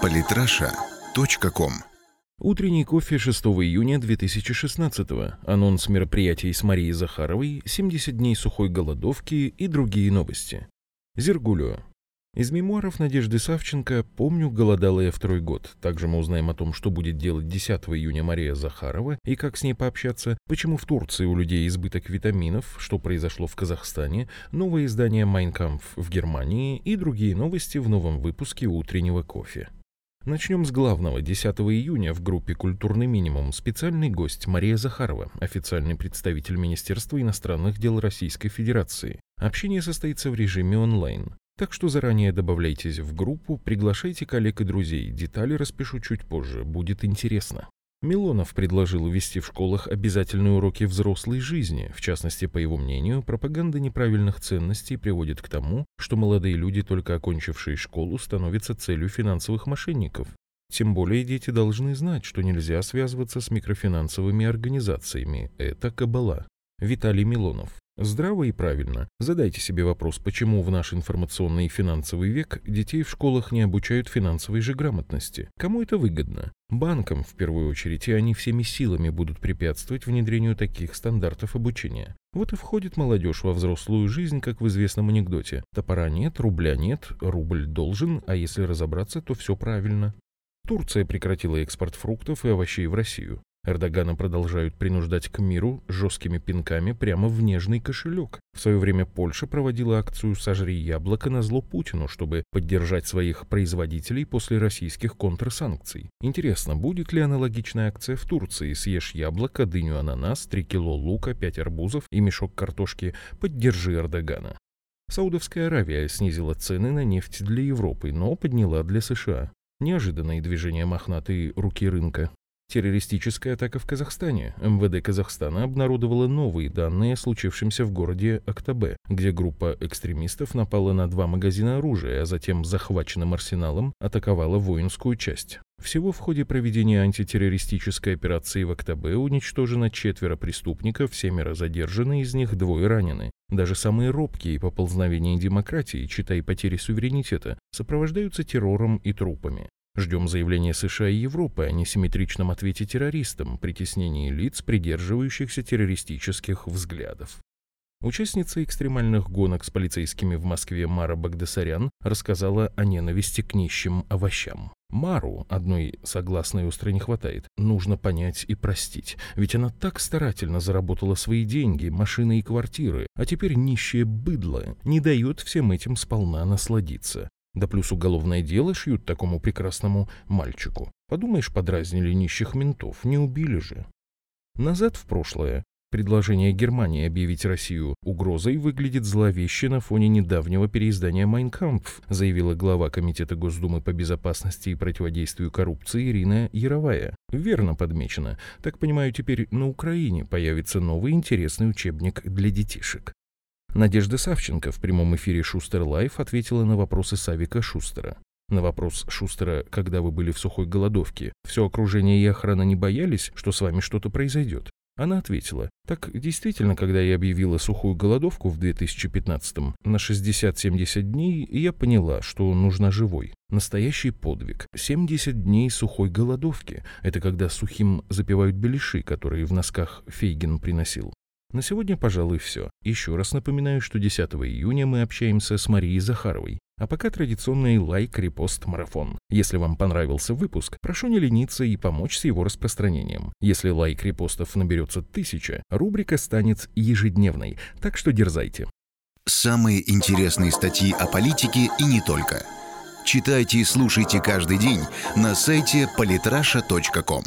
Политраша.ком Утренний кофе 6 июня 2016 Анонс мероприятий с Марией Захаровой, 70 дней сухой голодовки и другие новости. Зергулио. Из мемуаров Надежды Савченко «Помню, голодала я второй год». Также мы узнаем о том, что будет делать 10 июня Мария Захарова и как с ней пообщаться, почему в Турции у людей избыток витаминов, что произошло в Казахстане, новое издание «Майнкамф» в Германии и другие новости в новом выпуске «Утреннего кофе». Начнем с главного. 10 июня в группе «Культурный минимум» специальный гость Мария Захарова, официальный представитель Министерства иностранных дел Российской Федерации. Общение состоится в режиме онлайн. Так что заранее добавляйтесь в группу, приглашайте коллег и друзей. Детали распишу чуть позже, будет интересно. Милонов предложил ввести в школах обязательные уроки взрослой жизни. В частности, по его мнению, пропаганда неправильных ценностей приводит к тому, что молодые люди, только окончившие школу, становятся целью финансовых мошенников. Тем более дети должны знать, что нельзя связываться с микрофинансовыми организациями. Это кабала. Виталий Милонов. Здраво и правильно. Задайте себе вопрос, почему в наш информационный и финансовый век детей в школах не обучают финансовой же грамотности. Кому это выгодно? Банкам, в первую очередь, и они всеми силами будут препятствовать внедрению таких стандартов обучения. Вот и входит молодежь во взрослую жизнь, как в известном анекдоте. Топора нет, рубля нет, рубль должен, а если разобраться, то все правильно. Турция прекратила экспорт фруктов и овощей в Россию. Эрдогана продолжают принуждать к миру жесткими пинками прямо в нежный кошелек. В свое время Польша проводила акцию «Сожри яблоко» на зло Путину, чтобы поддержать своих производителей после российских контрсанкций. Интересно, будет ли аналогичная акция в Турции «Съешь яблоко, дыню ананас, 3 кило лука, 5 арбузов и мешок картошки, поддержи Эрдогана». Саудовская Аравия снизила цены на нефть для Европы, но подняла для США. Неожиданные движения мохнатой руки рынка. Террористическая атака в Казахстане. МВД Казахстана обнародовала новые данные о случившемся в городе Актабе, где группа экстремистов напала на два магазина оружия, а затем захваченным арсеналом атаковала воинскую часть. Всего в ходе проведения антитеррористической операции в Актабе уничтожено четверо преступников, семеро задержаны, из них двое ранены. Даже самые робкие поползновения демократии, читай потери суверенитета, сопровождаются террором и трупами. Ждем заявления США и Европы о несимметричном ответе террористам, притеснении лиц, придерживающихся террористических взглядов. Участница экстремальных гонок с полицейскими в Москве Мара Багдасарян рассказала о ненависти к нищим овощам. Мару одной согласной остро не хватает. Нужно понять и простить. Ведь она так старательно заработала свои деньги, машины и квартиры, а теперь нищее быдло не дает всем этим сполна насладиться. Да плюс уголовное дело шьют такому прекрасному мальчику. Подумаешь, подразнили нищих ментов, не убили же. Назад в прошлое. Предложение Германии объявить Россию угрозой выглядит зловеще на фоне недавнего переиздания «Майнкампф», заявила глава Комитета Госдумы по безопасности и противодействию коррупции Ирина Яровая. Верно подмечено. Так понимаю, теперь на Украине появится новый интересный учебник для детишек. Надежда Савченко в прямом эфире «Шустер Live» ответила на вопросы Савика Шустера. На вопрос Шустера, когда вы были в сухой голодовке, все окружение и охрана не боялись, что с вами что-то произойдет? Она ответила, так действительно, когда я объявила сухую голодовку в 2015-м на 60-70 дней, я поняла, что нужна живой. Настоящий подвиг. 70 дней сухой голодовки. Это когда сухим запивают беляши, которые в носках Фейгин приносил. На сегодня, пожалуй, все. Еще раз напоминаю, что 10 июня мы общаемся с Марией Захаровой. А пока традиционный лайк, репост, марафон. Если вам понравился выпуск, прошу не лениться и помочь с его распространением. Если лайк репостов наберется тысяча, рубрика станет ежедневной, так что дерзайте. Самые интересные статьи о политике и не только. Читайте и слушайте каждый день на сайте polytrasha.com.